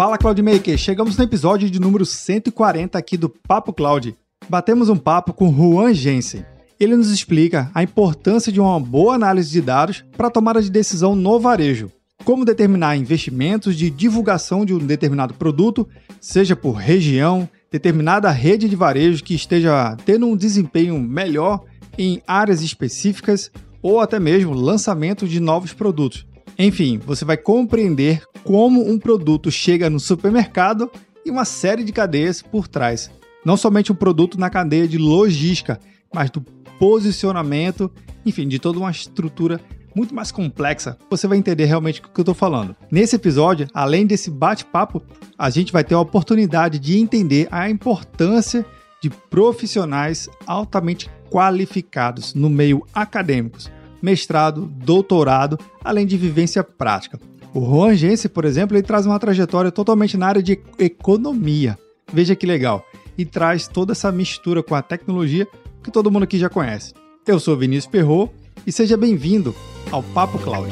Fala Cloudmaker, chegamos no episódio de número 140 aqui do Papo Cloud. Batemos um papo com Juan Jensen. Ele nos explica a importância de uma boa análise de dados para tomada de decisão no varejo. Como determinar investimentos de divulgação de um determinado produto, seja por região, determinada rede de varejo que esteja tendo um desempenho melhor em áreas específicas ou até mesmo lançamento de novos produtos. Enfim, você vai compreender como um produto chega no supermercado e uma série de cadeias por trás. Não somente um produto na cadeia de logística, mas do posicionamento, enfim, de toda uma estrutura muito mais complexa. Você vai entender realmente o que eu estou falando. Nesse episódio, além desse bate-papo, a gente vai ter a oportunidade de entender a importância de profissionais altamente qualificados no meio acadêmicos mestrado, doutorado, além de vivência prática. O Juan Gense, por exemplo, ele traz uma trajetória totalmente na área de economia. Veja que legal. E traz toda essa mistura com a tecnologia que todo mundo aqui já conhece. Eu sou Vinícius Perro e seja bem-vindo ao Papo Cloud.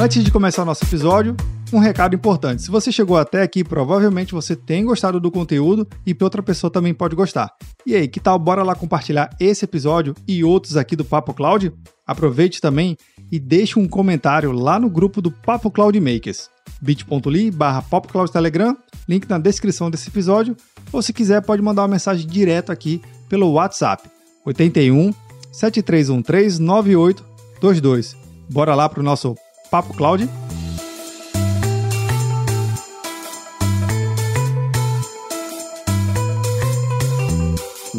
Antes de começar o nosso episódio, um recado importante. Se você chegou até aqui, provavelmente você tem gostado do conteúdo e outra pessoa também pode gostar. E aí, que tal? Bora lá compartilhar esse episódio e outros aqui do Papo Cloud? Aproveite também e deixe um comentário lá no grupo do Papo Cloud Makers bit.ly barra Telegram, link na descrição desse episódio, ou se quiser pode mandar uma mensagem direto aqui pelo WhatsApp, 81 7313 9822. Bora lá para o nosso Papo Cloud?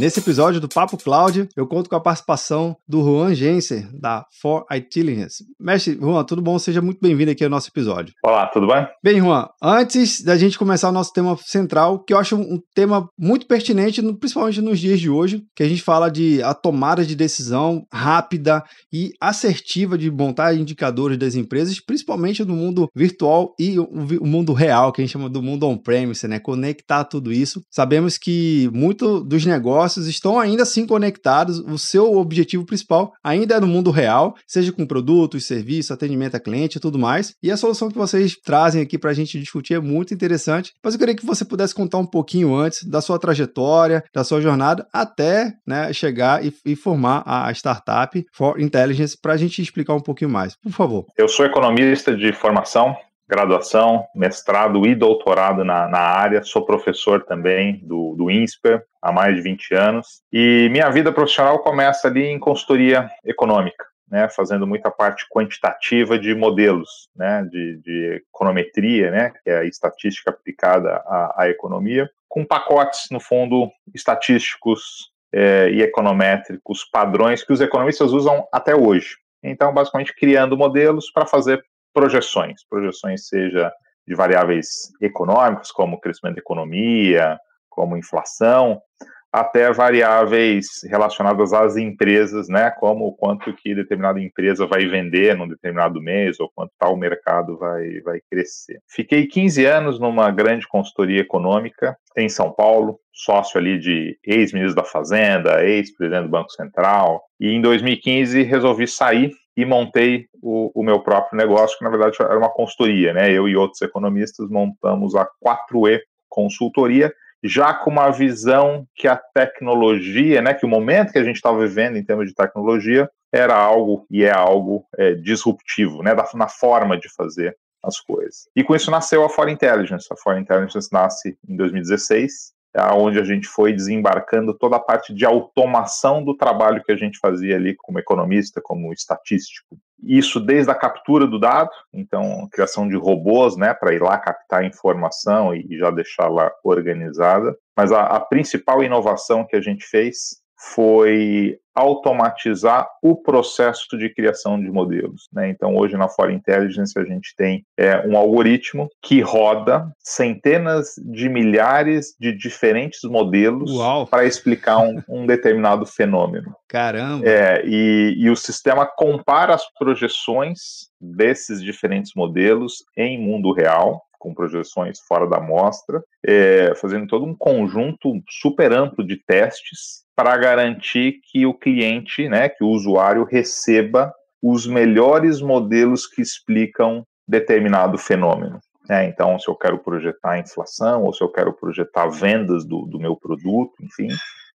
Nesse episódio do Papo Cloud, eu conto com a participação do Juan Genser, da For Intelligence. Mestre Juan, tudo bom? Seja muito bem-vindo aqui ao nosso episódio. Olá, tudo bem? Bem, Juan, antes da gente começar o nosso tema central, que eu acho um tema muito pertinente, principalmente nos dias de hoje, que a gente fala de a tomada de decisão rápida e assertiva de montar indicadores das empresas, principalmente no mundo virtual e o mundo real, que a gente chama do mundo on-premise, né? Conectar tudo isso. Sabemos que muito dos negócios negócios estão ainda assim conectados, o seu objetivo principal ainda é no mundo real, seja com produtos, serviços, atendimento a cliente e tudo mais. E a solução que vocês trazem aqui para a gente discutir é muito interessante, mas eu queria que você pudesse contar um pouquinho antes da sua trajetória, da sua jornada, até né, chegar e, e formar a startup For Intelligence, para a gente explicar um pouquinho mais. Por favor. Eu sou economista de formação, graduação, mestrado e doutorado na, na área, sou professor também do, do INSPER há mais de 20 anos, e minha vida profissional começa ali em consultoria econômica. Né, fazendo muita parte quantitativa de modelos, né, de, de econometria, né, que é a estatística aplicada à, à economia, com pacotes, no fundo, estatísticos é, e econométricos, padrões que os economistas usam até hoje. Então, basicamente, criando modelos para fazer projeções, projeções seja de variáveis econômicas, como crescimento da economia, como inflação, até variáveis relacionadas às empresas, né, como o quanto que determinada empresa vai vender num determinado mês ou quanto tal mercado vai, vai crescer. Fiquei 15 anos numa grande consultoria econômica em São Paulo, sócio ali de ex-ministro da Fazenda, ex-presidente do Banco Central, e em 2015 resolvi sair e montei o, o, meu próprio negócio, que na verdade era uma consultoria, né? Eu e outros economistas montamos a 4E Consultoria, já com uma visão que a tecnologia, né, que o momento que a gente estava vivendo em termos de tecnologia era algo e é algo é, disruptivo, né, da, na forma de fazer as coisas. E com isso nasceu a For Intelligence. A For Intelligence nasce em 2016 onde a gente foi desembarcando toda a parte de automação do trabalho que a gente fazia ali como economista, como estatístico. Isso desde a captura do dado, então criação de robôs, né, para ir lá captar informação e já deixá-la organizada. Mas a, a principal inovação que a gente fez foi automatizar o processo de criação de modelos. Né? Então, hoje na For Intelligence, a gente tem é, um algoritmo que roda centenas de milhares de diferentes modelos para explicar um, um, determinado fenômeno. Caramba! É, e, e o sistema compara as projeções desses diferentes modelos em mundo real com projeções fora da amostra, é, fazendo todo um conjunto super amplo de testes para garantir que o cliente, né, que o usuário receba os melhores modelos que explicam determinado fenômeno. É, então, se eu quero projetar inflação ou se eu quero projetar vendas do, do meu produto, enfim,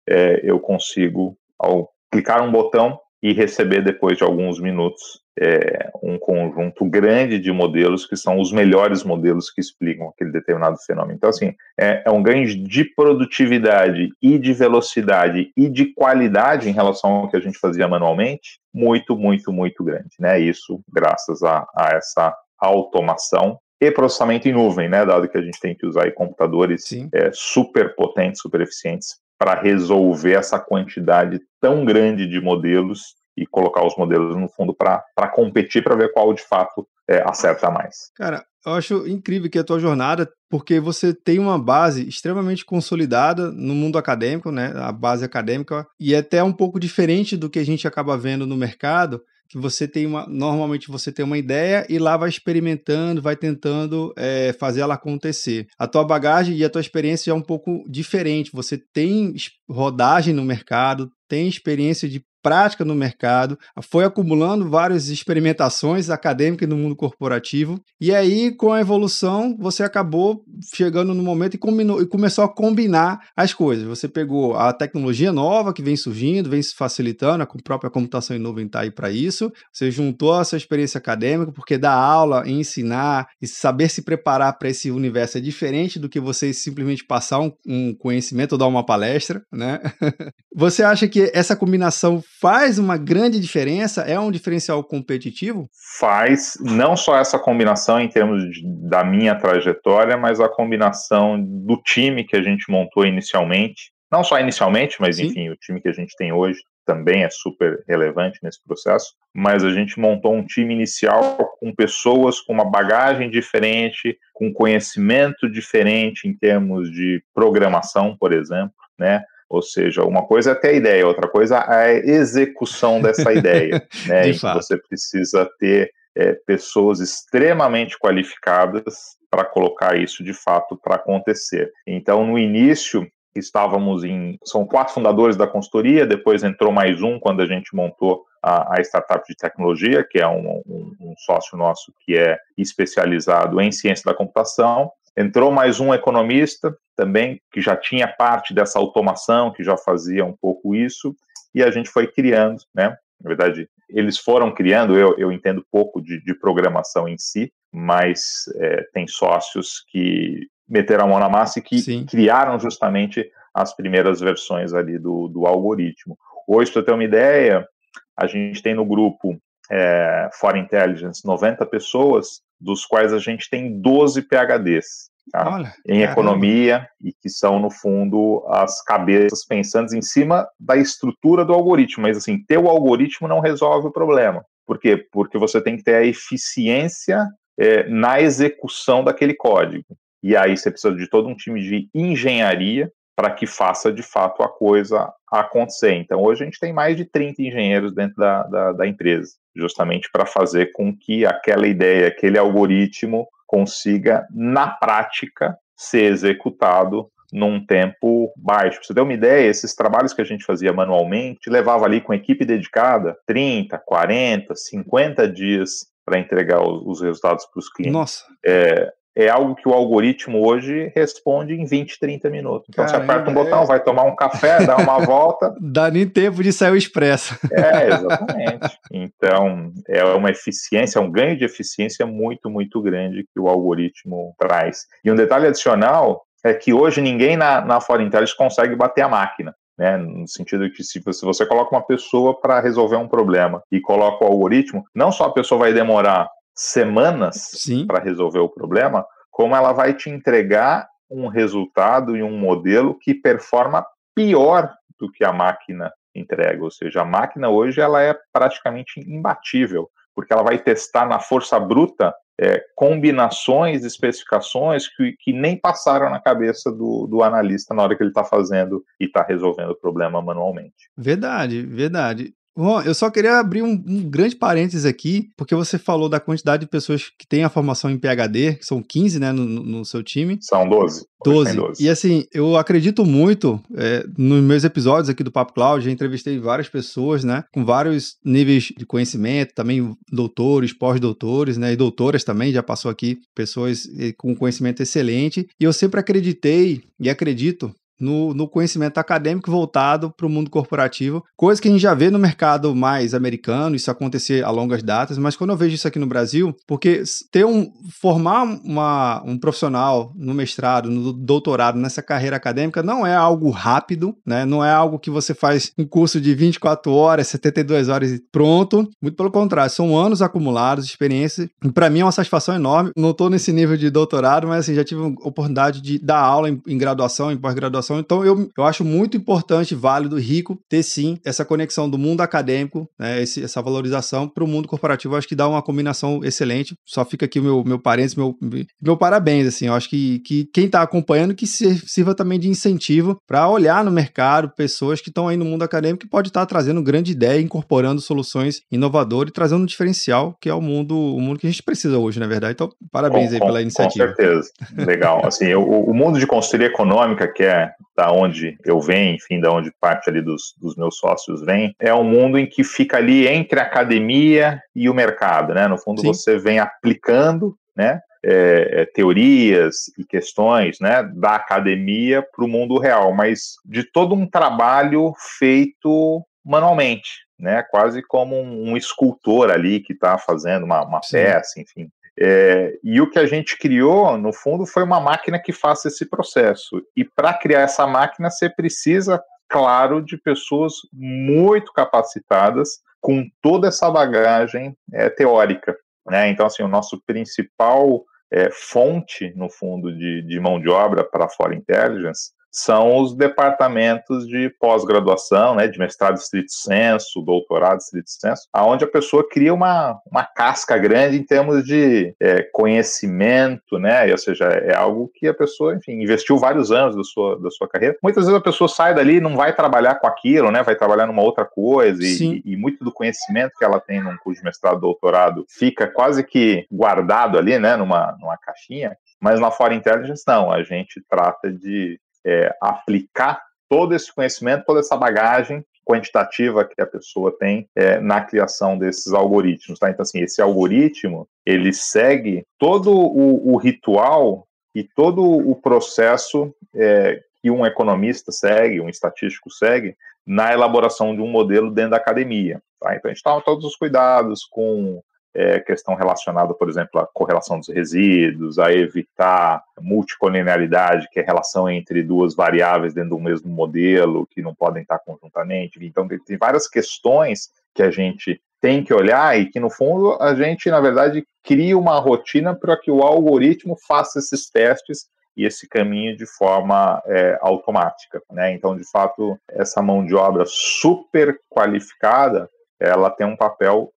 é, eu consigo, ao clicar um botão e receber depois de alguns minutos é, um conjunto grande de modelos que são os melhores modelos que explicam aquele determinado fenômeno. Então, assim, é, é um ganho de produtividade e de velocidade e de qualidade em relação ao que a gente fazia manualmente, muito, muito, muito grande. Né? Isso graças a, a essa automação e processamento em nuvem, né? Dado que a gente tem que usar computadores é, super potentes, super eficientes para resolver essa quantidade tão grande de modelos e colocar os modelos no fundo para competir para ver qual de fato é, acerta mais. Cara, eu acho incrível que a tua jornada, porque você tem uma base extremamente consolidada no mundo acadêmico, né? A base acadêmica, e é até um pouco diferente do que a gente acaba vendo no mercado, que você tem uma. Normalmente você tem uma ideia e lá vai experimentando, vai tentando é, fazer ela acontecer. A tua bagagem e a tua experiência é um pouco diferente. Você tem rodagem no mercado, tem experiência de prática no mercado, foi acumulando várias experimentações acadêmicas no mundo corporativo, e aí, com a evolução, você acabou chegando no momento e, combinou, e começou a combinar as coisas. Você pegou a tecnologia nova que vem surgindo, vem se facilitando, a própria computação em nuvem está aí para isso, você juntou essa experiência acadêmica, porque dar aula, ensinar e saber se preparar para esse universo é diferente do que você simplesmente passar um, um conhecimento ou dar uma palestra, né? você acha que essa combinação faz uma grande diferença? É um diferencial competitivo? Faz, não só essa combinação em termos de, da minha trajetória, mas a combinação do time que a gente montou inicialmente. Não só inicialmente, mas Sim. enfim, o time que a gente tem hoje também é super relevante nesse processo, mas a gente montou um time inicial com pessoas com uma bagagem diferente, com conhecimento diferente em termos de programação, por exemplo, né? Ou seja, uma coisa é ter a ideia, outra coisa é a execução dessa ideia. Né? De. Você precisa ter é, pessoas extremamente qualificadas para colocar isso de fato para acontecer. Então, no início, estávamos em. São quatro fundadores da consultoria, depois entrou mais um quando a gente montou a, a startup de tecnologia, que é um, um, um, sócio nosso que é especializado em ciência da computação. Entrou mais um economista também, que já tinha parte dessa automação, que já fazia um pouco isso, e a gente foi criando, né? Na verdade, eles foram criando, eu, eu entendo pouco de, de programação em si, mas é, tem sócios que meteram a mão na massa e que Sim. criaram justamente as primeiras versões ali do, do algoritmo. Hoje, para ter uma ideia, a gente tem no grupo é, For Intelligence 90 pessoas, dos quais a gente tem 12 PHDs. Tá? Olha, em caramba. economia e que são, no fundo, as cabeças pensando em cima da estrutura do algoritmo. Mas, assim, ter o algoritmo não resolve o problema. Por quê? Porque você tem que ter a eficiência é, na execução daquele código. E aí você precisa de todo um time de engenharia para que faça de fato a coisa acontecer. Então, hoje a gente tem mais de 30 engenheiros dentro da, da, da empresa, justamente para fazer com que aquela ideia, aquele algoritmo consiga, na prática, ser executado num tempo baixo. Pra você ter uma ideia, esses trabalhos que a gente fazia manualmente levava ali com equipe dedicada 30, 40, 50 dias para entregar os, resultados para os clientes. Nossa. É, é algo que o algoritmo hoje responde em 20, 30 minutos. Então Caramba, você aperta um botão, é... vai tomar um café, dá uma volta. Dá nem tempo de sair o expresso. É, exatamente. Então, é uma eficiência, é um ganho de eficiência muito, muito grande que o algoritmo traz. E um detalhe adicional é que hoje ninguém na, na Fora Intelligence consegue bater a máquina. Né, no sentido de que se você, se você coloca uma pessoa para resolver um problema e coloca o algoritmo, não só a pessoa vai demorar semanas para resolver o problema, como ela vai te entregar um resultado e um modelo que performa pior do que a máquina entrega. Ou seja, a máquina hoje ela é praticamente imbatível, porque ela vai testar na força bruta é, combinações, especificações que, que, nem passaram na cabeça do, do analista na hora que ele está fazendo e está resolvendo o problema manualmente. Verdade, verdade. Bom, eu só queria abrir um, um, grande parênteses aqui, porque você falou da quantidade de pessoas que têm a formação em PHD, que são 15, né, no, no seu time. São 12. 12. 12. E assim, eu acredito muito, é, nos meus episódios aqui do Papo Cloud, já entrevistei várias pessoas, né, com vários níveis de conhecimento, também doutores, pós-doutores, né, e doutoras também, já passou aqui pessoas eh, com conhecimento excelente, e eu sempre acreditei e acredito no, no conhecimento acadêmico voltado para o mundo corporativo, coisa que a gente já vê no mercado mais americano, isso acontecer a longas datas, mas quando eu vejo isso aqui no Brasil, porque ter um, formar uma, um profissional no mestrado, no doutorado, nessa carreira acadêmica, não é algo rápido, né? não é algo que você faz um curso de 24 horas, 72 horas e pronto, muito pelo contrário, são anos acumulados, experiência, e para mim é uma satisfação enorme, não estou nesse nível de doutorado, mas assim, já tive a oportunidade de dar aula em, em graduação, em pós-graduação, então, eu, eu acho muito importante, válido, rico, ter sim essa conexão do mundo acadêmico, né, esse, essa valorização para o mundo corporativo. Eu acho que dá uma combinação excelente. Só fica aqui o meu, meu parênteses, meu, meu parabéns. Assim, eu acho que, que quem está acompanhando que sirva também de incentivo para olhar no mercado pessoas que estão aí no mundo acadêmico que pode estar tá trazendo grande ideia, incorporando soluções inovadoras e trazendo um diferencial que é o mundo, o mundo que a gente precisa hoje, na verdade. Então, parabéns com, aí pela iniciativa. Com certeza. Legal. Assim, o, o mundo de consultoria econômica, que é da onde eu venho, enfim, da onde parte ali dos, dos meus sócios vem, é um mundo em que fica ali entre a academia e o mercado, né? No fundo, Sim. você vem aplicando, né? É, é, teorias e questões né, da academia para o mundo real, mas de todo um trabalho feito manualmente, né, quase como um, um escultor ali que está fazendo uma, uma peça, enfim. É, e o que a gente criou, no fundo, foi uma máquina que faça esse processo. E para criar essa máquina, você precisa, claro, de pessoas muito capacitadas, com toda essa bagagem é, teórica. Né? Então, assim, o nosso principal é, fonte, no fundo, de, de mão de obra para a Fora Intelligence são os departamentos de pós-graduação, né, de mestrado estrito senso, doutorado estrito senso, aonde a pessoa cria uma, uma casca grande em termos de é, conhecimento, né, ou seja, é algo que a pessoa, enfim, investiu vários anos da sua, da sua carreira. Muitas vezes a pessoa sai dali e não vai trabalhar com aquilo, né, vai trabalhar numa outra coisa e, e, muito do conhecimento que ela tem num curso de mestrado, doutorado, fica quase que guardado ali, né, numa, numa caixinha, mas na Fora Intelligence não, a gente trata de é, aplicar todo esse conhecimento, toda essa bagagem quantitativa que a pessoa tem é, na criação desses algoritmos, tá? Então, assim, esse algoritmo, ele segue todo o, o ritual e todo o processo é, que um economista segue, um estatístico segue, na elaboração de um modelo dentro da academia, tá? Então, a gente toma todos os cuidados com é, questão relacionada, por exemplo, à correlação dos resíduos, a evitar multicolinearidade, que é a relação entre duas variáveis dentro do mesmo modelo, que não podem estar conjuntamente. Então, tem várias questões que a gente tem que olhar e que, no fundo, a gente, na verdade, cria uma rotina para que o algoritmo faça esses testes e esse caminho de forma é, automática. Né? Então, de fato, essa mão de obra super qualificada ela tem um papel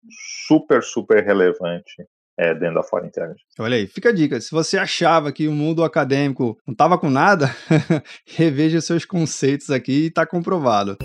super, super relevante é, dentro da Fora Intelligence. Olha aí, fica a dica. Se você achava que o mundo acadêmico não estava com nada, reveja seus conceitos aqui e está comprovado.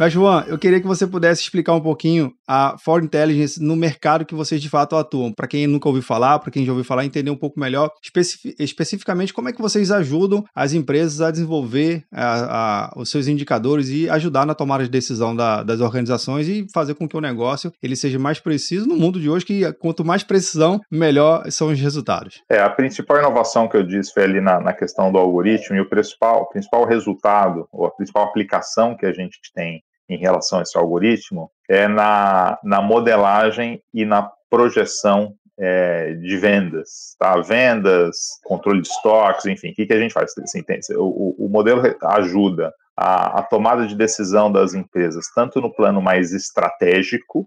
Mas, João, eu queria que você pudesse explicar um pouquinho a Foreign Intelligence no mercado que vocês de fato atuam. Para quem nunca ouviu falar, para quem já ouviu falar, entender um pouco melhor especi especificamente como é que vocês ajudam as empresas a desenvolver a, a, os seus indicadores e ajudar na tomada de decisão da, das organizações e fazer com que o negócio ele seja mais preciso no mundo de hoje, que quanto mais precisão, melhor são os resultados. É, a principal inovação que eu disse foi ali na, na questão do algoritmo e o principal, o principal resultado, ou a principal aplicação que a gente tem em relação a esse algoritmo é na, na modelagem e na projeção é, de vendas, tá? Vendas, controle de estoques, enfim, o que, que a gente faz? Assim, tem, o, o, modelo ajuda a, a, tomada de decisão das empresas, tanto no plano mais estratégico,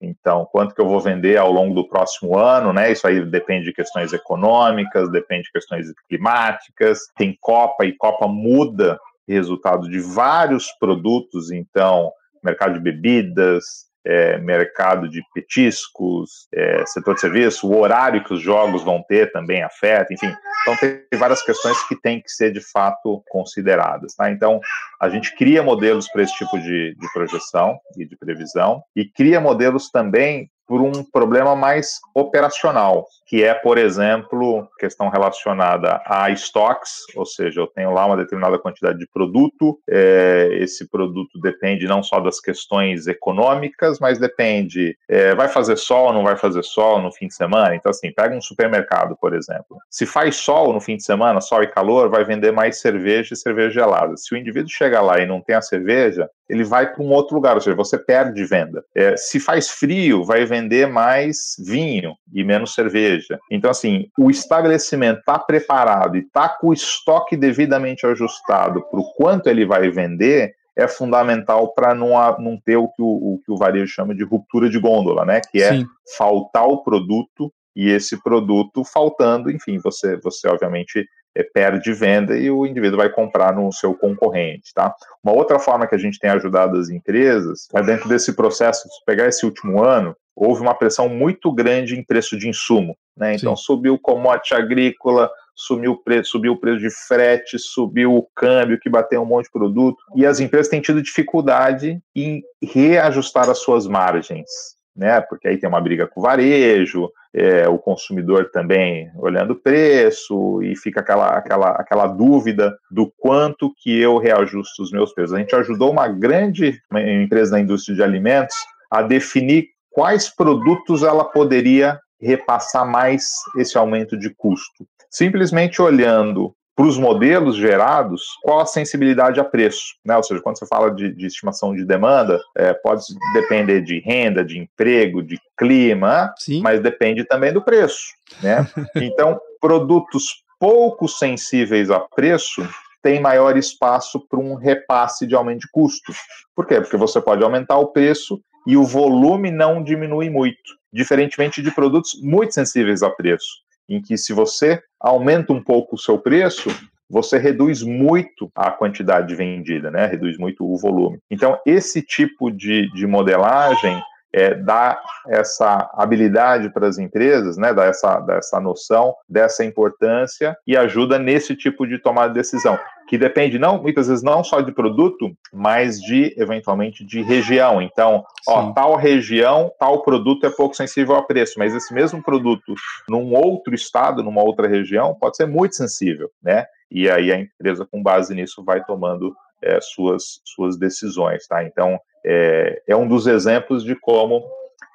então, quanto que eu vou vender ao longo do próximo ano, né? Isso aí depende de questões econômicas, depende de questões climáticas, tem Copa e Copa muda resultado de vários produtos, então, mercado de bebidas, é, mercado de petiscos, é, setor de serviço, o horário que os jogos vão ter também afeta, enfim. Então, tem várias questões que têm que ser, de fato, consideradas. Tá? Então, a gente cria modelos para esse tipo de, de projeção e de previsão e cria modelos também por um problema mais operacional, que é, por exemplo, questão relacionada a estoques, ou seja, eu tenho lá uma determinada quantidade de produto, é, esse produto depende não só das questões econômicas, mas depende, é, vai fazer sol ou não vai fazer sol no fim de semana? Então, assim, pega um supermercado, por exemplo. Se faz sol no fim de semana, sol e calor, vai vender mais cerveja e cerveja gelada. Se o indivíduo chega lá e não tem a cerveja, ele vai para um outro lugar, ou seja, você perde venda. É, se faz frio, vai vender mais vinho e menos cerveja. Então, assim, o estabelecimento está preparado e está com o estoque devidamente ajustado para o quanto ele vai vender, é fundamental para não, não ter o que o, o que o varejo chama de ruptura de gôndola, né? Que é Sim. faltar o produto e esse produto faltando, enfim, você, você obviamente perde venda e o indivíduo vai comprar no seu concorrente, tá? Uma outra forma que a gente tem ajudado as empresas é dentro desse processo, se pegar esse último ano, houve uma pressão muito grande em preço de insumo, né? Então Sim. subiu o commodity agrícola, subiu o preço, subiu o preço de frete, subiu o câmbio que bateu um monte de produto e as empresas têm tido dificuldade em reajustar as suas margens, né? Porque aí tem uma briga com o varejo, é, o consumidor também olhando o preço e fica aquela, aquela, aquela dúvida do quanto que eu reajusto os meus preços. A gente ajudou uma grande empresa da indústria de alimentos a definir quais produtos ela poderia repassar mais esse aumento de custo. Simplesmente olhando para os modelos gerados, qual a sensibilidade a preço? Né? Ou seja, quando você fala de, de estimação de demanda, é, pode depender de renda, de emprego, de clima, Sim. mas depende também do preço. Né? Então, produtos pouco sensíveis a preço têm maior espaço para um repasse de aumento de custo. Por quê? Porque você pode aumentar o preço e o volume não diminui muito, diferentemente de produtos muito sensíveis a preço em que se você aumenta um pouco o seu preço, você reduz muito a quantidade vendida, né? Reduz muito o volume. Então, esse tipo de, de modelagem é, dá essa habilidade para as empresas, né, dá essa, dá essa noção dessa importância e ajuda nesse tipo de tomada de decisão, que depende não muitas vezes não só de produto, mas de eventualmente de região. Então, ó, tal região, tal produto é pouco sensível a preço, mas esse mesmo produto num outro estado, numa outra região, pode ser muito sensível, né? E aí a empresa com base nisso vai tomando é, suas, suas decisões, tá? Então, é, é um dos exemplos de como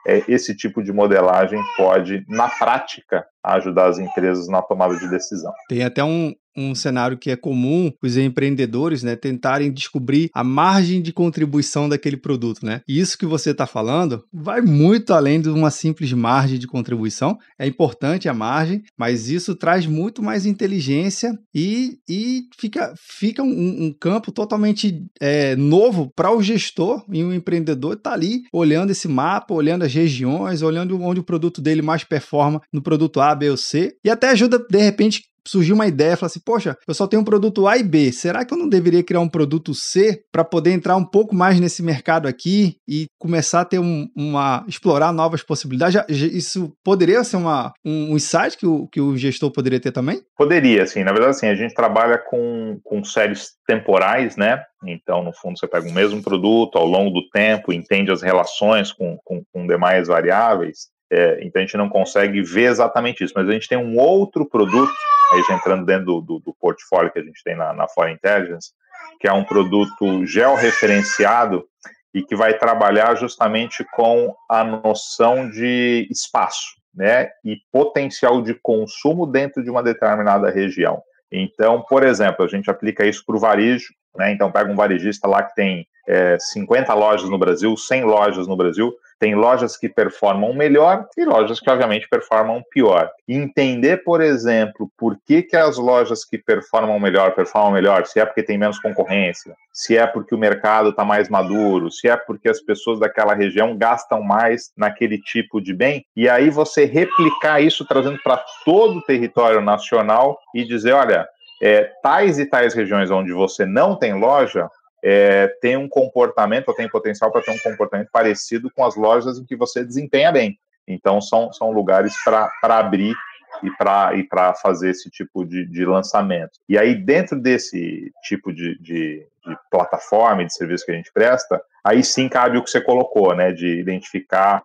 é, esse tipo de modelagem pode, na prática, ajudar as empresas na tomada de decisão. Tem até um, um cenário que é comum os empreendedores né, tentarem descobrir a margem de contribuição daquele produto. Né? Isso que você está falando vai muito além de uma simples margem de contribuição. É importante a margem, mas isso traz muito mais inteligência e, e fica, fica um, um campo totalmente é, novo para o gestor e o empreendedor estar tá ali olhando esse mapa, olhando as regiões, olhando onde o produto dele mais performa no produto A, B ou C, e até ajuda, de repente, surgiu uma ideia, falar assim, poxa, eu só tenho um produto A e B, será que eu não deveria criar um produto C para poder entrar um pouco mais nesse mercado aqui e começar a ter um, uma explorar novas possibilidades? Isso poderia ser uma, um, um insight que o, que o gestor poderia ter também? Poderia, sim. Na verdade, assim, a gente trabalha com, com séries temporais, né? Então, no fundo, você pega o mesmo produto ao longo do tempo, entende as relações com, com, com demais variáveis. É, então, a gente não consegue ver exatamente isso, mas a gente tem um outro produto aí já entrando dentro do, do, do portfólio que a gente tem na, na Foreign Intelligence, que é um produto georreferenciado e que vai trabalhar justamente com a noção de espaço, né, e potencial de consumo dentro de uma determinada região. Então, por exemplo, a gente aplica isso para o varejo, né, então pega um varejista lá que tem é, 50 lojas no Brasil, 100 lojas no Brasil, tem lojas que performam melhor e lojas que, obviamente, performam pior. entender, por exemplo, por que, que as lojas que performam melhor performam melhor, se é porque tem menos concorrência, se é porque o mercado está mais maduro, se é porque as pessoas daquela região gastam mais naquele tipo de bem, e aí você replicar isso trazendo para todo o território nacional e dizer: olha, é, tais e tais regiões onde você não tem loja, é, tem um comportamento, ou tem potencial para ter um comportamento parecido com as lojas em que você desempenha bem. Então, são, são lugares para abrir e para e fazer esse tipo de, de lançamento. E aí, dentro desse tipo de, de, de plataforma e de serviço que a gente presta, aí sim cabe o que você colocou, né, de identificar,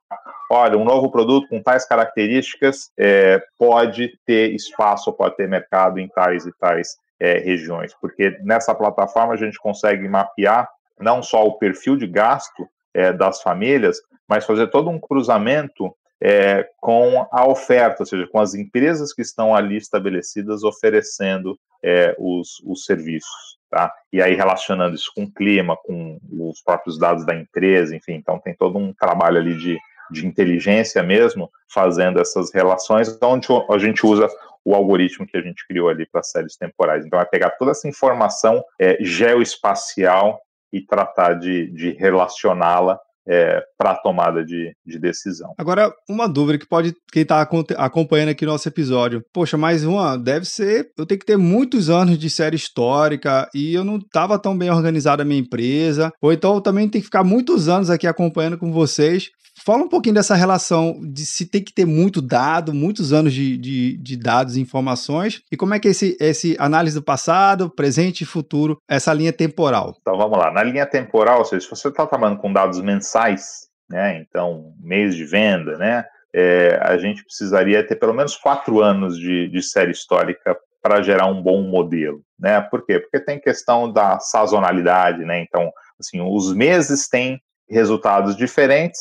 olha, um novo produto com tais características é, pode ter espaço, pode ter mercado em tais e tais é, regiões, porque nessa plataforma a gente consegue mapear não só o perfil de gasto é, das famílias, mas fazer todo um cruzamento é, com a oferta, ou seja, com as empresas que estão ali estabelecidas oferecendo é, os, os serviços. Tá? E aí relacionando isso com o clima, com os próprios dados da empresa, enfim, então tem todo um trabalho ali de, de inteligência mesmo, fazendo essas relações, onde a gente usa o algoritmo que a gente criou ali para séries temporais. Então, é pegar toda essa informação é, geoespacial e tratar de, de relacioná-la é, para a tomada de, de, decisão. Agora, uma dúvida que pode quem está acompanhando aqui nosso episódio. Poxa, mais uma, deve ser. Eu tenho que ter muitos anos de série histórica e eu não estava tão bem organizada a minha empresa. Ou então eu também tenho que ficar muitos anos aqui acompanhando com vocês. Fala um pouquinho dessa relação de se tem que ter muito dado, muitos anos de, de, de, dados e informações, e como é que é esse, esse análise do passado, presente e futuro, essa linha temporal. Então vamos lá. Na linha temporal, ou seja, se você está trabalhando com dados mensais, né? Então, mês de venda, né? É, a gente precisaria ter pelo menos quatro anos de, de série histórica para gerar um bom modelo, né? Por quê? Porque tem questão da sazonalidade, né? Então, assim, os meses têm resultados diferentes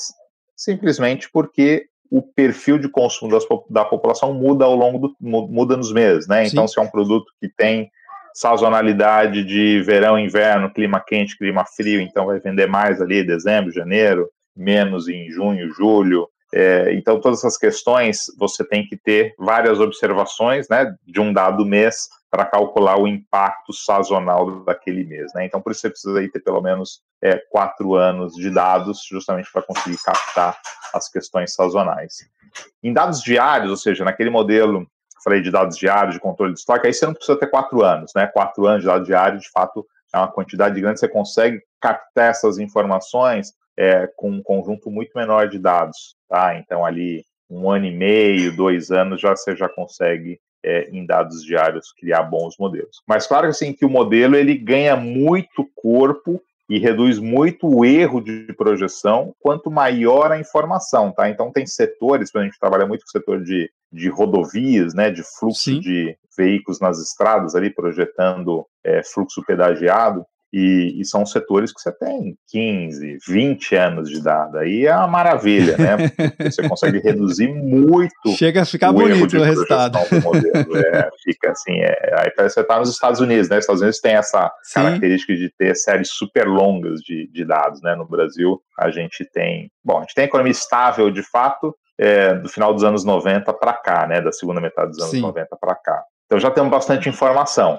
simplesmente porque o perfil de consumo das, da população muda ao longo do muda nos meses, né? Então, Sim. se é um produto que tem sazonalidade de verão, inverno, clima quente, clima frio, então vai vender mais ali dezembro, janeiro, menos em junho, julho. É, então, todas essas questões você tem que ter várias observações, né, de um dado mês para calcular o impacto sazonal daquele mês. Né? Então, por isso você precisa aí ter pelo menos é, quatro anos de dados, justamente para conseguir captar as questões sazonais. Em dados diários, ou seja, naquele modelo, falei de dados diários, de controle de estoque, aí você não precisa ter quatro anos, né? Quatro anos de dados diários, de fato, é uma quantidade grande, você consegue captar essas informações é, com um conjunto muito menor de dados, tá? Então, ali, um ano e meio, dois anos, já você já consegue é, em dados diários criar bons modelos. Mas claro assim que o modelo ele ganha muito corpo e reduz muito o erro de projeção quanto maior a informação, tá? Então tem setores, a gente trabalha muito com o setor de, de rodovias, né, de fluxo Sim. de veículos nas estradas ali projetando é, fluxo pedagiado. E, e, são setores que você tem 15, 20 anos de dado. Aí é uma maravilha, né? você consegue reduzir muito. Chega a ficar bonito o resultado. É, fica assim. É, aí parece que você está nos Estados Unidos, né? Os Estados Unidos tem essa Sim. característica de ter séries super longas de, de dados, né? No Brasil, a gente tem. Bom, a gente tem economia estável de fato, é, do final dos anos 90 para cá, né? Da segunda metade dos anos Sim. 90 para cá. Então já temos bastante informação.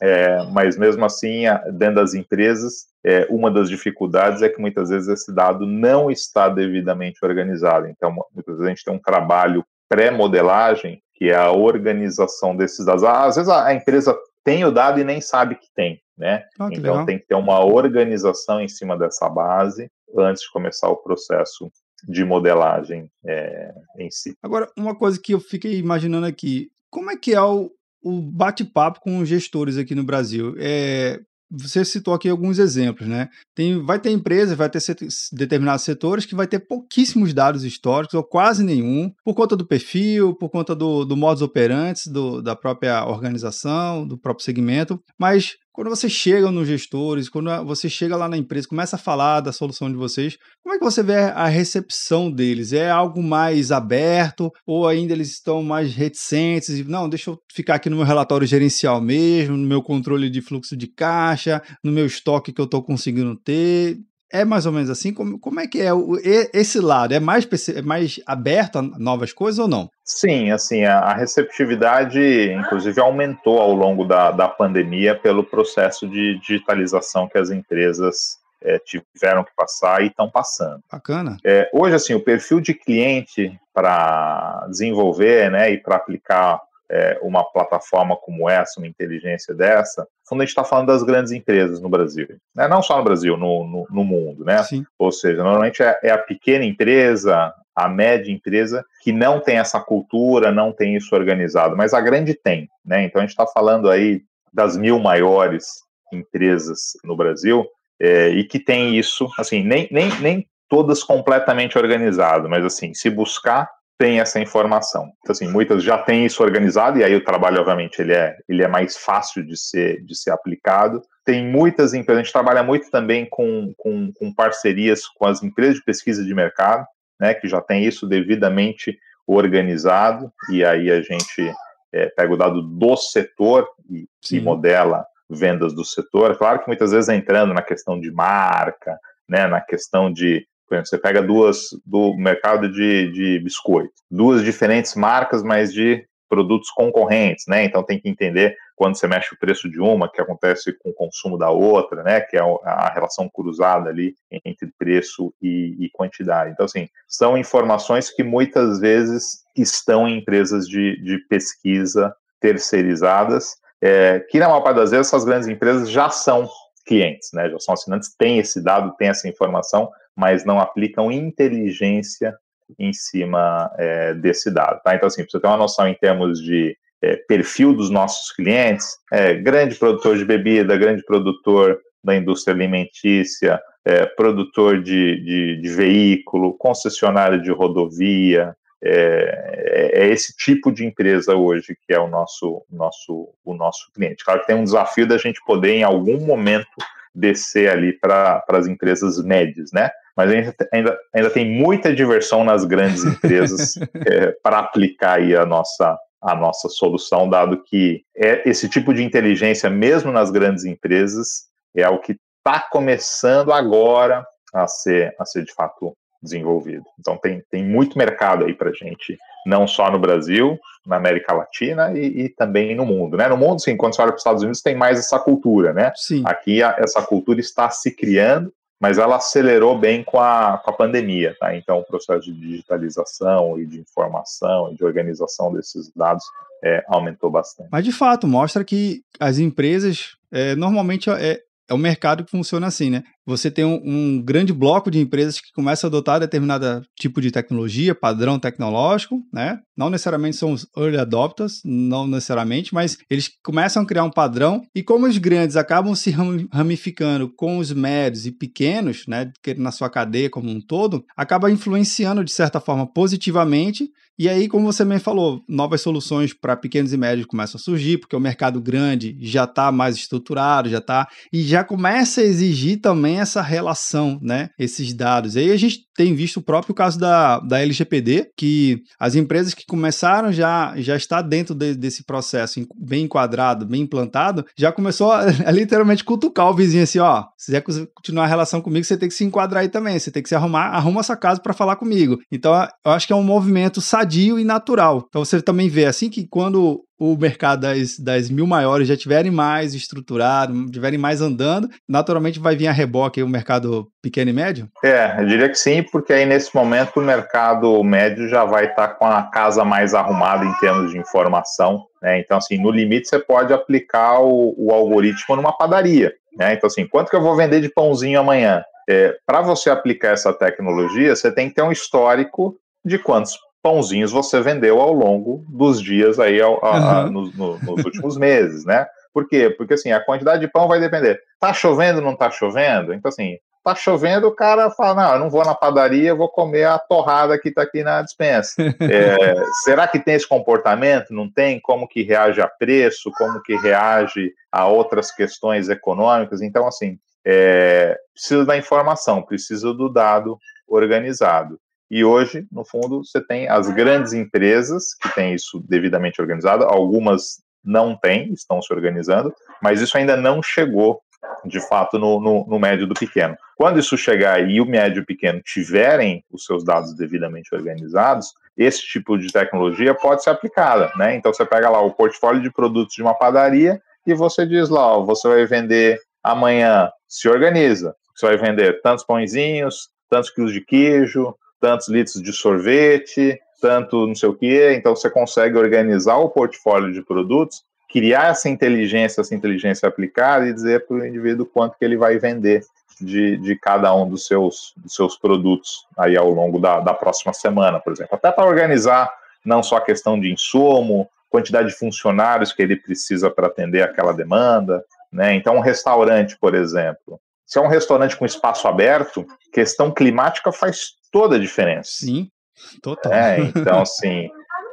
É, mas mesmo assim, dentro das empresas, é, uma das dificuldades é que muitas vezes esse dado não está devidamente organizado. Então, muitas vezes a gente tem um trabalho pré-modelagem, que é a organização desses dados. Às vezes a, empresa tem o dado e nem sabe que tem, né? Ah, que então legal. tem que ter uma organização em cima dessa base antes de começar o processo de modelagem é, em si. Agora, uma coisa que eu fiquei imaginando aqui, como é que é o, o bate-papo com os gestores aqui no Brasil. É, você citou aqui alguns exemplos, né? Tem, vai ter empresas, vai ter set, determinados setores que vai ter pouquíssimos dados históricos, ou quase nenhum, por conta do perfil, por conta do, do modus operandi, da própria organização, do próprio segmento, mas quando você chega nos gestores, quando você chega lá na empresa, começa a falar da solução de vocês, como é que você vê a recepção deles? É algo mais aberto ou ainda eles estão mais reticentes? Não, deixa eu ficar aqui no meu relatório gerencial mesmo, no meu controle de fluxo de caixa, no meu estoque que eu estou conseguindo ter. É mais ou menos assim? Como, como é que é o, esse lado? É mais, é mais aberto a novas coisas ou não? Sim, assim, a, a receptividade, inclusive, aumentou ao longo da, da pandemia pelo processo de digitalização que as empresas é, tiveram que passar e estão passando. Bacana. É, hoje, assim, o perfil de cliente para desenvolver né, e para aplicar é, uma plataforma como essa, uma inteligência dessa, quando a gente está falando das grandes empresas no Brasil, né? não só no Brasil, no, no, no mundo, né? Sim. Ou seja, normalmente é, é, a pequena empresa, a média empresa que não tem essa cultura, não tem isso organizado, mas a grande tem, né? Então a gente está falando aí das mil maiores empresas no Brasil é, e que tem isso, assim, nem, nem, nem todas completamente organizadas, mas assim, se buscar tem essa informação. Então, assim, muitas já têm isso organizado, e aí o trabalho, obviamente, ele é, ele é mais fácil de ser, de ser aplicado. Tem muitas empresas, a gente trabalha muito também com, com, com parcerias com as empresas de pesquisa de mercado, né, que já tem isso devidamente organizado, e aí a gente é, pega o dado do setor e, e modela vendas do setor. Claro que muitas vezes entrando na questão de marca, né, na questão de você pega duas do mercado de, de biscoito, duas diferentes marcas, mas de produtos concorrentes, né? Então tem que entender quando você mexe o preço de uma, que acontece com o consumo da outra, né? Que é a relação cruzada ali entre preço e, e quantidade. Então, assim, são informações que muitas vezes estão em empresas de, de pesquisa terceirizadas, é, que na maior parte das vezes essas grandes empresas já são clientes, né? Já são assinantes, têm esse dado, têm essa informação, mas não aplicam inteligência em cima é, desse dado. Tá? Então, assim, para você ter uma noção em termos de é, perfil dos nossos clientes, é, grande produtor de bebida, grande produtor da indústria alimentícia, é, produtor de, de, de, veículo, concessionário de rodovia, é, é, esse tipo de empresa hoje que é o nosso, nosso, o nosso cliente. Claro que tem um desafio da gente poder, em algum momento, descer ali para as empresas médias, né? Mas ainda, ainda, ainda tem muita diversão nas grandes empresas é, para aplicar aí a nossa, a nossa solução, dado que é esse tipo de inteligência, mesmo nas grandes empresas, é o que está começando agora a ser, a ser de fato desenvolvido. Então tem, tem muito mercado aí para gente, não só no Brasil, na América Latina e, e, também no mundo. Né? No mundo, sim, quando você olha para os Estados Unidos, tem mais essa cultura, né? Sim. Aqui a, essa cultura está se criando mas ela acelerou bem com a, com a pandemia, tá? Então, o processo de digitalização e de informação e de organização desses dados é, aumentou bastante. Mas, de fato, mostra que as empresas, é, normalmente, é, é um mercado que funciona assim, né? Você tem um, um, grande bloco de empresas que começa a adotar determinado tipo de tecnologia, padrão tecnológico, né? Não necessariamente são os early adopters, não necessariamente, mas eles começam a criar um padrão e como os grandes acabam se ramificando com os médios e pequenos, né, na sua cadeia como um todo, acaba influenciando de certa forma positivamente e aí, como você bem falou, novas soluções para pequenos e médios começam a surgir, porque o mercado grande já está mais estruturado, já está, e já começa a exigir também essa relação, né? Esses dados. E aí a gente tem visto o próprio caso da, da LGPD, que as empresas que começaram já, já está dentro de, desse processo bem enquadrado, bem implantado, já começou a, a, literalmente cutucar o vizinho assim, ó, se quiser continuar a relação comigo, você tem que se enquadrar aí também, você tem que se arrumar, arruma essa casa para falar comigo. Então, eu acho que é um movimento sadio e natural. Então, você também vê assim que quando o mercado das, das mil maiores já tiverem mais estruturado, tiverem mais andando, naturalmente vai vir a reboque o mercado pequeno e médio? É, eu diria que sim, porque aí nesse momento o mercado médio já vai estar tá com a casa mais arrumada em termos de informação. Né? Então, assim, no limite você pode aplicar o, o algoritmo numa padaria. Né? Então, assim, quanto que eu vou vender de pãozinho amanhã? É, Para você aplicar essa tecnologia, você tem que ter um histórico de quantos pãozinhos você vendeu ao longo dos dias aí ao, a, uhum. a, no, no, nos últimos meses, né? Por quê? Porque assim, a quantidade de pão vai depender. Tá chovendo, não tá chovendo? Então, assim, tá chovendo, o cara fala, não, eu não vou na padaria, eu vou comer a torrada que tá aqui na dispensa. É, será que tem esse comportamento? Não tem? Como que reage a preço? Como que reage a outras questões econômicas? Então, assim, é, precisa da informação, precisa do dado organizado. E hoje, no fundo, você tem as grandes empresas que têm isso devidamente organizado, algumas não têm, estão se organizando, mas isso ainda não chegou de fato no, no, no, médio do pequeno. Quando isso chegar e o médio e pequeno tiverem os seus dados devidamente organizados, esse tipo de tecnologia pode ser aplicada, né? Então você pega lá o portfólio de produtos de uma padaria e você diz lá, ó, você vai vender amanhã, se organiza, você vai vender tantos pãezinhos, tantos quilos de queijo, tantos litros de sorvete, tanto não sei o que, então você consegue organizar o portfólio de produtos, criar essa inteligência, essa inteligência aplicada e dizer para o indivíduo quanto que ele vai vender de, de cada um dos seus, dos seus produtos aí ao longo da, da próxima semana, por exemplo. Até para organizar não só a questão de insumo, quantidade de funcionários que ele precisa para atender aquela demanda, né? Então, um restaurante, por exemplo, se é um restaurante com espaço aberto, questão climática faz toda a diferença. Sim, total. É, então, assim,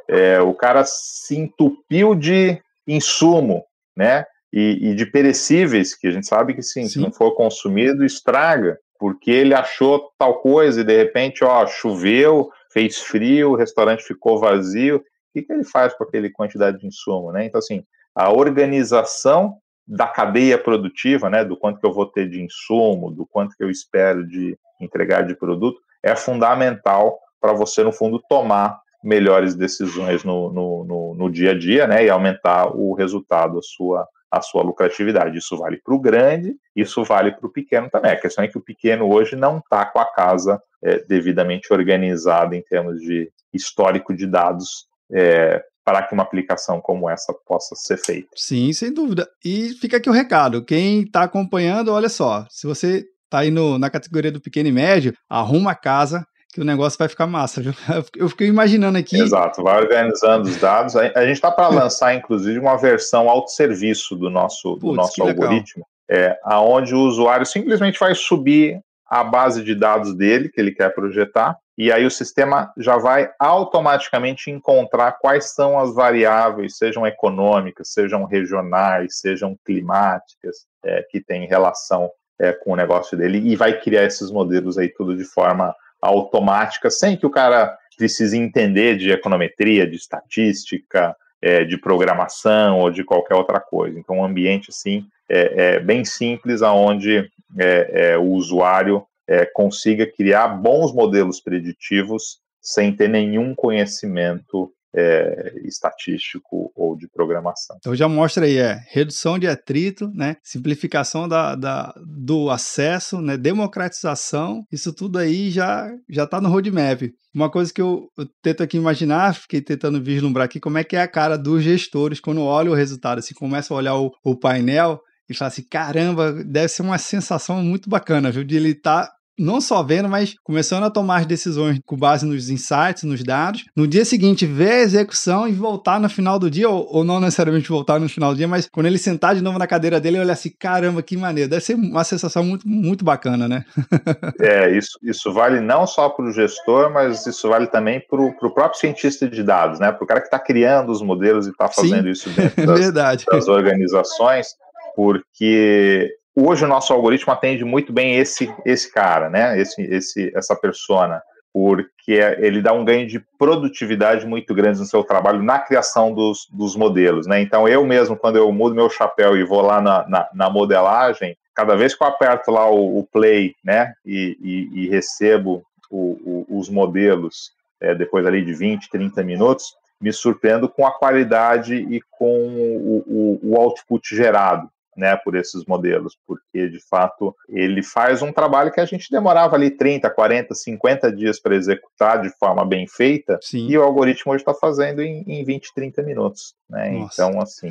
é, o cara se entupiu de insumo, né? E, e, de perecíveis, que a gente sabe que sim, sim, se não for consumido, estraga, porque ele achou tal coisa e de repente, ó, choveu, fez frio, o restaurante ficou vazio. O que, que ele faz com aquela quantidade de insumo, né? Então, assim, a organização da cadeia produtiva, né, do quanto que eu vou ter de insumo, do quanto que eu espero de entregar de produto, é fundamental para você, no fundo, tomar melhores decisões no, no, no, no, dia a dia, né, e aumentar o resultado, a sua, a sua lucratividade. Isso vale para o grande, isso vale para o pequeno também. A questão é que o pequeno hoje não está com a casa é, devidamente organizada em termos de histórico de dados é, para que uma aplicação como essa possa ser feita. Sim, sem dúvida. E fica aqui o recado: quem está acompanhando, olha só, se você está aí no, na categoria do pequeno e médio, arruma a casa que o negócio vai ficar massa, viu? Eu fiquei imaginando aqui. Exato, vai organizando os dados. A gente está para lançar, inclusive, uma versão autosserviço do nosso, do Puts, nosso algoritmo, é, aonde o usuário simplesmente vai subir a base de dados dele, que ele quer projetar, e aí o sistema já vai automaticamente encontrar quais são as variáveis, sejam econômicas, sejam regionais, sejam climáticas, é, que têm relação é, com o negócio dele, e vai criar esses modelos aí tudo de forma automática, sem que o cara precise entender de econometria, de estatística, é, de programação ou de qualquer outra coisa. Então, um ambiente assim é, é bem simples, aonde é, é, o usuário é, consiga criar bons modelos preditivos sem ter nenhum conhecimento é, estatístico ou de programação. Então já mostra aí, é redução de atrito, né, simplificação da, da, do acesso, né, democratização, isso tudo aí já já está no roadmap. Uma coisa que eu, eu, tento aqui imaginar, fiquei tentando vislumbrar aqui, como é que é a cara dos gestores quando olham o resultado, assim, começa a olhar o, o painel e fala assim, caramba, deve ser uma sensação muito bacana, viu, de ele estar tá não só vendo, mas começando a tomar as decisões com base nos insights, nos dados. No dia seguinte, ver a execução e voltar no final do dia, ou, ou não necessariamente voltar no final do dia, mas quando ele sentar de novo na cadeira dele e olhar assim, caramba, que maneiro. Deve ser uma sensação muito, muito bacana, né? é, isso, isso vale não só para o gestor, mas isso vale também para o próprio cientista de dados, né? Para o cara que está criando os modelos e está fazendo Sim, isso dentro das, das organizações, porque hoje o nosso algoritmo atende muito bem esse esse cara, né? Esse, esse essa persona, porque ele dá um ganho de produtividade muito grande no seu trabalho na criação dos, dos modelos, né? Então eu mesmo quando eu mudo meu chapéu e vou lá na, na, na modelagem, cada vez que eu aperto lá o, o play, né? E, e, e recebo o, o, os modelos é, depois ali de 20, 30 minutos, me surpreendo com a qualidade e com o, o, o output gerado né, por esses modelos, porque de fato ele faz um trabalho que a gente demorava ali 30, 40, 50 dias para executar de forma bem feita, Sim. e o algoritmo hoje está fazendo em, em 20, 30 minutos. Né? Então, assim,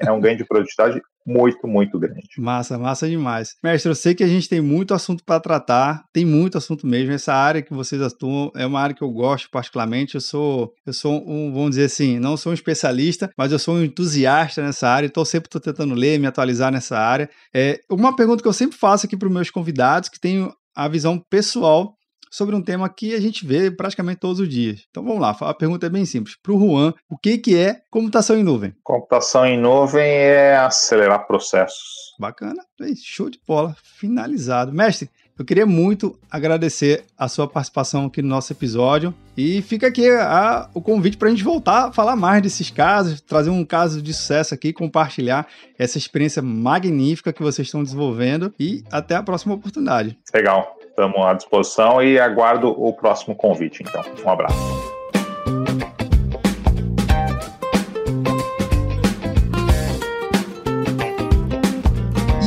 é, é um ganho de produtividade muito, muito grande. Massa, massa demais. Mestre, eu sei que a gente tem muito assunto para tratar, tem muito assunto mesmo. Essa área que vocês atuam é uma área que eu gosto particularmente. Eu sou, eu sou um, vamos dizer assim, não sou um especialista, mas eu sou um entusiasta nessa área. Então, sempre estou tentando ler, me atualizar nessa área. É, uma pergunta que eu sempre faço aqui para os meus convidados, que tem a visão pessoal sobre um tema que a gente vê praticamente todos os dias. Então vamos lá, a pergunta é bem simples. Para o Juan, o que, que é computação em nuvem? Computação em nuvem é acelerar processos. Bacana, show de bola, finalizado. Mestre, eu queria muito agradecer a sua participação aqui no nosso episódio. E fica aqui a, o convite para a gente voltar a falar mais desses casos, trazer um caso de sucesso aqui, compartilhar essa experiência magnífica que vocês estão desenvolvendo. E até a próxima oportunidade. Legal. Estamos à disposição e aguardo o próximo convite, então. Um abraço.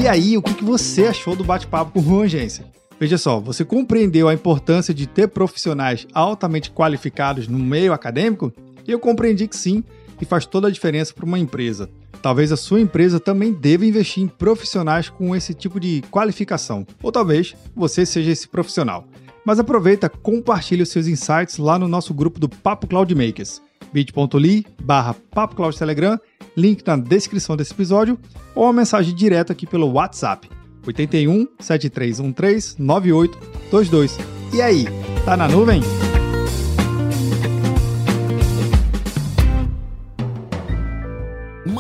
E aí, o que você achou do bate-papo com o Juan Agência? Veja só, você compreendeu a importância de ter profissionais altamente qualificados no meio acadêmico? Eu compreendi que sim, e faz toda a diferença para uma empresa. Talvez a sua empresa também deva investir em profissionais com esse tipo de qualificação, ou talvez você seja esse profissional. Mas aproveita, compartilhe os seus insights lá no nosso grupo do Papo Cloud Makers, bit.ly barra Papo Cloud Telegram, link na descrição desse episódio, ou uma mensagem direta aqui pelo WhatsApp 81 7313 9822. E aí, tá na nuvem?